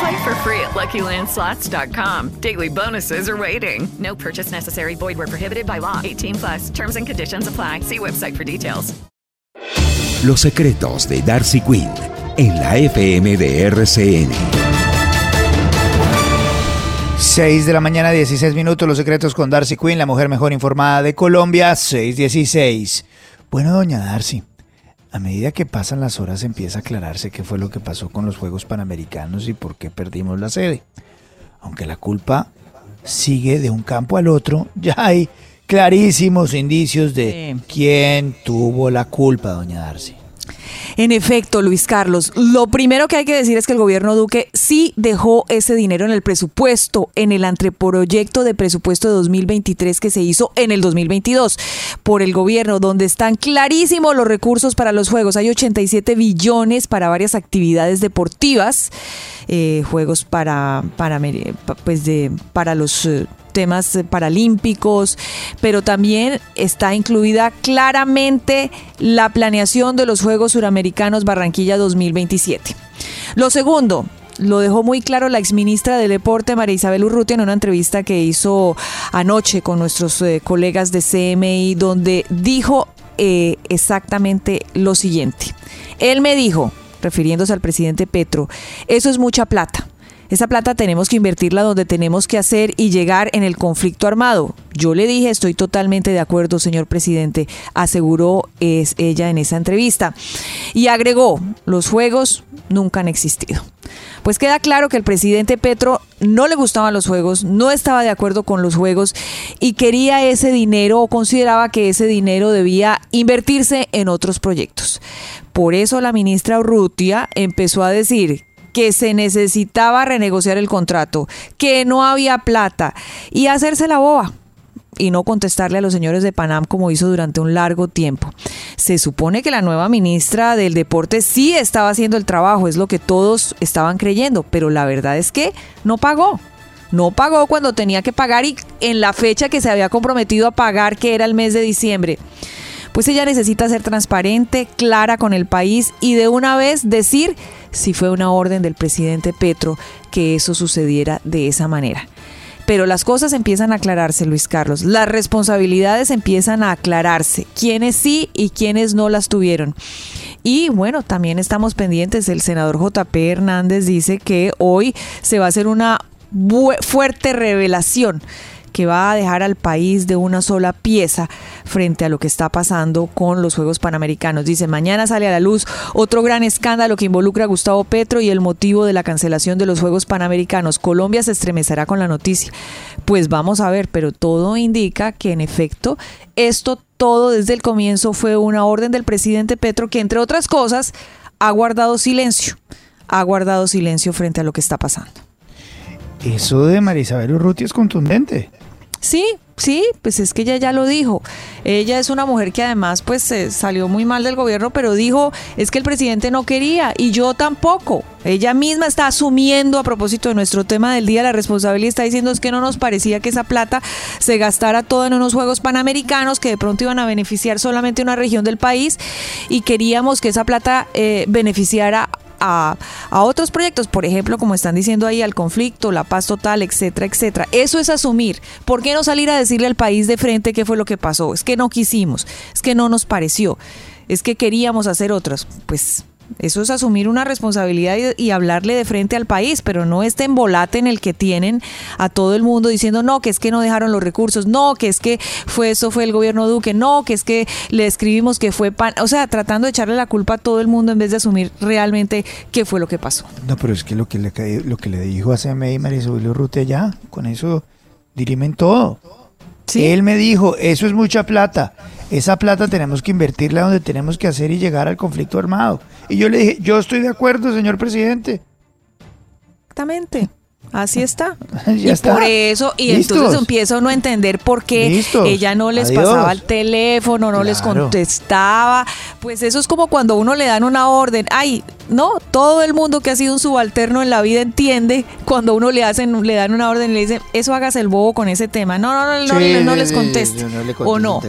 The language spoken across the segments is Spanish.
Play for free at LuckyLandSlots.com. Daily bonuses are waiting. No purchase necessary. Void where prohibited by law. 18 plus. Terms and conditions apply. See website for details. Los secretos de Darcy Quinn en la FM de RCN. 6 de la mañana, 16 minutos. Los secretos con Darcy Quinn, la mujer mejor informada de Colombia, 616. Bueno, doña Darcy, a medida que pasan las horas empieza a aclararse qué fue lo que pasó con los Juegos Panamericanos y por qué perdimos la sede. Aunque la culpa sigue de un campo al otro, ya hay clarísimos indicios de quién tuvo la culpa, doña Darcy. En efecto, Luis Carlos, lo primero que hay que decir es que el gobierno Duque sí dejó ese dinero en el presupuesto, en el anteproyecto de presupuesto de 2023 que se hizo en el 2022 por el gobierno, donde están clarísimos los recursos para los juegos. Hay 87 billones para varias actividades deportivas, eh, juegos para, para, pues de, para los... Eh, temas paralímpicos, pero también está incluida claramente la planeación de los Juegos Suramericanos Barranquilla 2027. Lo segundo, lo dejó muy claro la exministra del Deporte, María Isabel Urrutia, en una entrevista que hizo anoche con nuestros eh, colegas de CMI, donde dijo eh, exactamente lo siguiente. Él me dijo, refiriéndose al presidente Petro, eso es mucha plata. Esa plata tenemos que invertirla donde tenemos que hacer y llegar en el conflicto armado. Yo le dije, estoy totalmente de acuerdo, señor presidente, aseguró es ella en esa entrevista. Y agregó, los juegos nunca han existido. Pues queda claro que el presidente Petro no le gustaban los juegos, no estaba de acuerdo con los juegos y quería ese dinero o consideraba que ese dinero debía invertirse en otros proyectos. Por eso la ministra Urrutia empezó a decir que se necesitaba renegociar el contrato, que no había plata y hacerse la boba y no contestarle a los señores de Panam como hizo durante un largo tiempo. Se supone que la nueva ministra del Deporte sí estaba haciendo el trabajo, es lo que todos estaban creyendo, pero la verdad es que no pagó. No pagó cuando tenía que pagar y en la fecha que se había comprometido a pagar, que era el mes de diciembre. Pues ella necesita ser transparente, clara con el país y de una vez decir si fue una orden del presidente Petro que eso sucediera de esa manera. Pero las cosas empiezan a aclararse, Luis Carlos. Las responsabilidades empiezan a aclararse. Quiénes sí y quiénes no las tuvieron. Y bueno, también estamos pendientes. El senador JP Hernández dice que hoy se va a hacer una fuerte revelación que va a dejar al país de una sola pieza frente a lo que está pasando con los Juegos Panamericanos. Dice, mañana sale a la luz otro gran escándalo que involucra a Gustavo Petro y el motivo de la cancelación de los Juegos Panamericanos. Colombia se estremecerá con la noticia. Pues vamos a ver, pero todo indica que en efecto esto todo desde el comienzo fue una orden del presidente Petro que entre otras cosas ha guardado silencio, ha guardado silencio frente a lo que está pasando. Eso de Marisabel Urruti es contundente. Sí, sí, pues es que ella ya lo dijo. Ella es una mujer que además pues salió muy mal del gobierno, pero dijo, es que el presidente no quería y yo tampoco. Ella misma está asumiendo a propósito de nuestro tema del día la responsabilidad, está diciendo es que no nos parecía que esa plata se gastara toda en unos Juegos Panamericanos que de pronto iban a beneficiar solamente una región del país y queríamos que esa plata eh, beneficiara a, otros proyectos, por ejemplo, como están diciendo ahí, al conflicto, la paz total, etcétera, etcétera. Eso es asumir. ¿Por qué no salir a decirle al país de frente qué fue lo que pasó? Es que no quisimos, es que no nos pareció, es que queríamos hacer otras. Pues Eso es asumir una responsabilidad y, y hablarle de frente al país, pero no este embolate en el que tienen a todo el mundo diciendo no, que es que no dejaron los recursos, no, que es que fue eso fue el gobierno Duque, no, que es que le escribimos que fue pan, o sea, tratando de echarle la culpa a todo el mundo en vez de asumir realmente qué fue lo que pasó. No, pero es que lo que le, lo que le dijo a CMI Marisol Urrutia ya, con eso dirimen todo. Sí. Él me dijo, eso es mucha plata. Esa plata tenemos que invertirla donde tenemos que hacer y llegar al conflicto armado. Y yo le dije, yo estoy de acuerdo, señor presidente. Exactamente. Así está. Y está. por eso, y Listos. entonces empiezo a no entender por qué Listos. ella no les Adiós. pasaba el teléfono, no les contestaba. Pues eso es como cuando uno le dan una orden. Ay, no, todo el mundo que ha sido un subalterno en la vida entiende cuando uno le hacen, le dan una orden y le dicen, eso hagas el bobo con ese tema. No, no, no, no, Sí, no sí, les conteste. no le o no.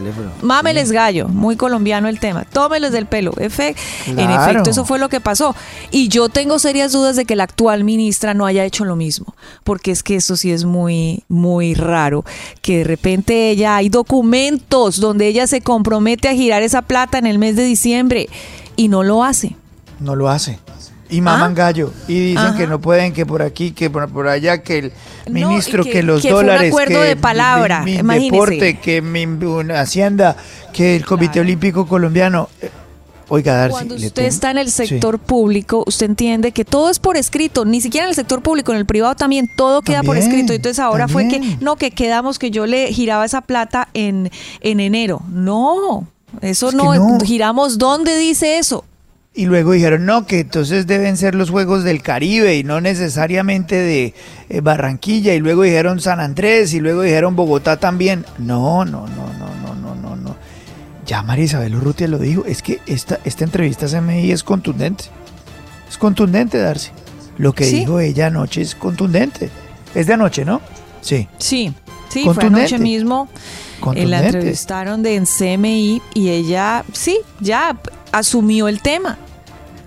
Mámeles gallo, muy colombiano el tema. Tómeles del pelo. Efe- En efecto, eso fue lo que pasó. Y yo tengo serias dudas de que la actual ministra no haya hecho lo mismo, porque es que eso sí es muy, muy raro, que de repente ella, hay documentos donde ella se compromete a girar esa plata en el mes de diciembre y no lo hace. No lo hace. Y maman Ah. gallo. Y dicen Ajá. que no pueden, que por aquí, que por, por allá, que el ministro, que, que- los que fue un dólares, acuerdo que de palabra, mi, deporte, que mi, una Hacienda, que el Comité Olímpico Colombiano. Oiga, Darcy. Cuando usted tengo- está en el Sí. sector público, usted entiende que todo es por escrito, ni siquiera en el sector público, en el privado también todo queda por escrito. Entonces ahora fue que, no, que quedamos que yo le giraba esa plata en, en enero. No, eso Es no, no. giramos, ¿dónde dice eso? Y luego dijeron, no, que entonces deben ser los Juegos del Caribe y no necesariamente de eh, Barranquilla. Y luego dijeron San Andrés y luego dijeron Bogotá también. No, no, no. Ya María Isabel Urrutia lo dijo. Es que esta, esta entrevista a CMI es contundente. Es contundente, Darcy. Lo que Sí. dijo ella anoche es contundente. Es de anoche, ¿no? Sí. Sí, sí, fue anoche mismo. eh, la entrevistaron de en CMI y ella, sí, ya asumió el tema.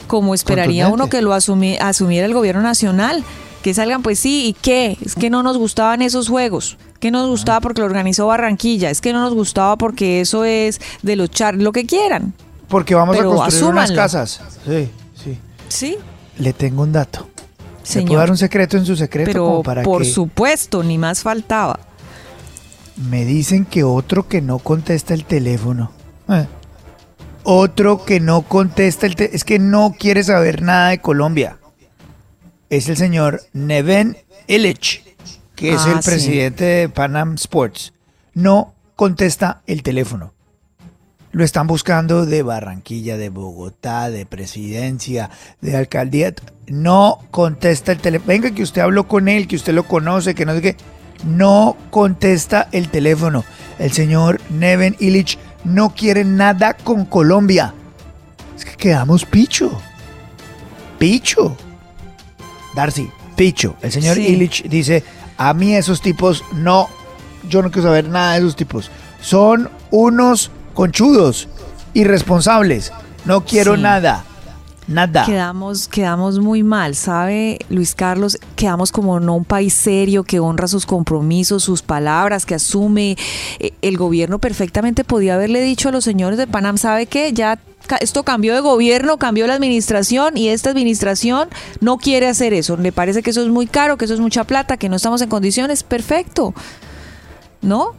Como esperaría uno que lo asumi- asumiera el gobierno nacional. Que salgan, pues sí, ¿y qué? Es que no nos gustaban esos juegos. Que no nos gustaba porque lo organizó Barranquilla. Es que no nos gustaba porque eso es de los char, lo que quieran. Porque vamos Pero a construir unas casas. Sí, sí. Sí, Le tengo un dato. ¿Le señor. puedo dar un secreto en su secreto? Pero como para por que... supuesto, ni más faltaba. Me dicen que otro que no contesta el teléfono. Eh. Otro que no contesta el teléfono. Es que no quiere saber nada de Colombia. Es el señor Neven Illich, que es Ah, el sí. presidente de Panam Sports. No contesta el teléfono. Lo están buscando de Barranquilla, de Bogotá, de presidencia, de alcaldía. No contesta el teléfono. Venga, que usted habló con él, que usted lo conoce, que no sé qué. No contesta el teléfono. El señor Neven Illich no quiere nada con Colombia. Es que quedamos picho. Picho. Darcy, picho. El señor Sí. Illich dice, a mí esos tipos no, yo no quiero saber nada de esos tipos. Son unos conchudos, irresponsables. No quiero Sí. nada. Nada. Quedamos, quedamos muy mal, ¿sabe, Luis Carlos? Quedamos como no un país serio que honra sus compromisos, sus palabras, que asume. Eh, El gobierno perfectamente podía haberle dicho a los señores de Panam, ¿sabe qué? Ya esto cambió de gobierno, cambió la administración y esta administración no quiere hacer eso. Le parece que eso es muy caro, que eso es mucha plata, que no estamos en condiciones. Perfecto. ¿No?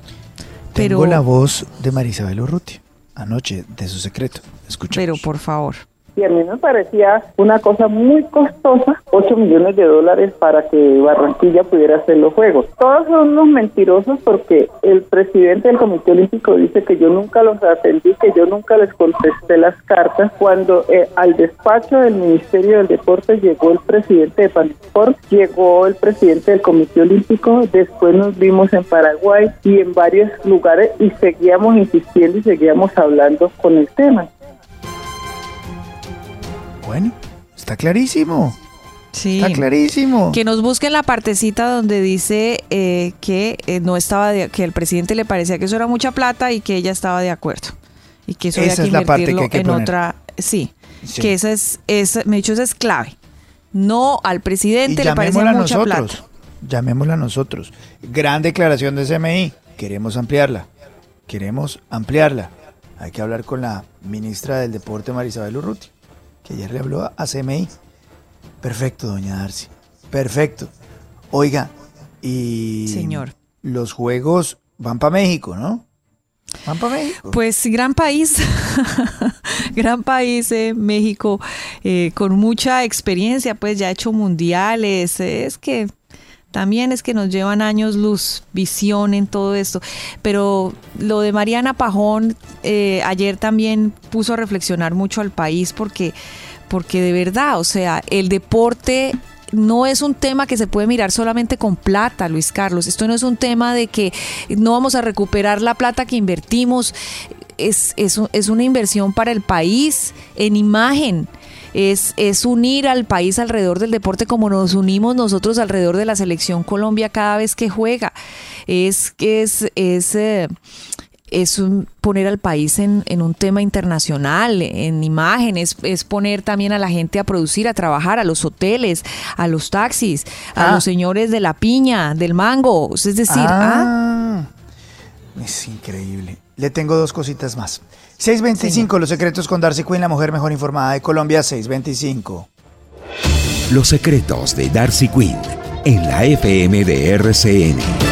Tengo la voz de Marisabel Urrutia anoche de su secreto. Escucha. Pero por favor. Y a mí me parecía una cosa muy costosa, 8 millones de dólares para que Barranquilla pudiera hacer los Juegos. Todos son unos mentirosos porque el presidente del Comité Olímpico dice que yo nunca los atendí, que yo nunca les contesté las cartas. Cuando eh, al despacho del Ministerio del Deporte llegó el presidente de Panisport, llegó el presidente del Comité Olímpico, después nos vimos en Paraguay y en varios lugares y seguíamos insistiendo y seguíamos hablando con el tema. Bueno, está clarísimo. Sí. Está clarísimo. Que nos busquen la partecita donde dice eh, que eh, no estaba de- que el presidente le parecía que eso era mucha plata y que ella estaba de acuerdo y que eso Esa había que es la parte que invertirlo hay que en poner. otra sí, Sí. que esa es esa me dicho esa es clave no al Y presidente le parecía llamémosla mucha nosotros. plata Llamémosla nosotros. Gran declaración de CMI. Queremos ampliarla. Queremos ampliarla. Hay que hablar con la ministra del Deporte, Marisabel Urruti. Que ayer le habló a CMI. Perfecto, doña Darcy. Perfecto. Oiga, y Señor. los juegos van para México, ¿no? Van para México. Pues gran país, gran país, eh, México, eh, con mucha experiencia, pues ya ha hecho mundiales, eh, es que también es que nos llevan años luz, visión en todo esto. Pero lo de Mariana Pajón eh, ayer también puso a reflexionar mucho al país porque, porque de verdad, o sea, el deporte no es un tema que se puede mirar solamente con plata, Luis Carlos. Esto no es un tema de que no vamos a recuperar la plata que invertimos. Es, es, es una inversión para el país en imagen. Es, es, unir al país alrededor del deporte como nos unimos nosotros alrededor de la selección Colombia cada vez que juega. Es, es, es, eh, es un, poner al país en, en, un tema internacional, en imágenes, es poner también a la gente a producir, a trabajar, a los hoteles, a los taxis, a Ah. los señores de la piña, del mango. Es decir, ah, Ah, es increíble. Le tengo dos cositas más. 625, los secretos con Darcy Quinn, la mujer mejor informada de Colombia, 625. Los secretos de Darcy Quinn en la FM de RCN.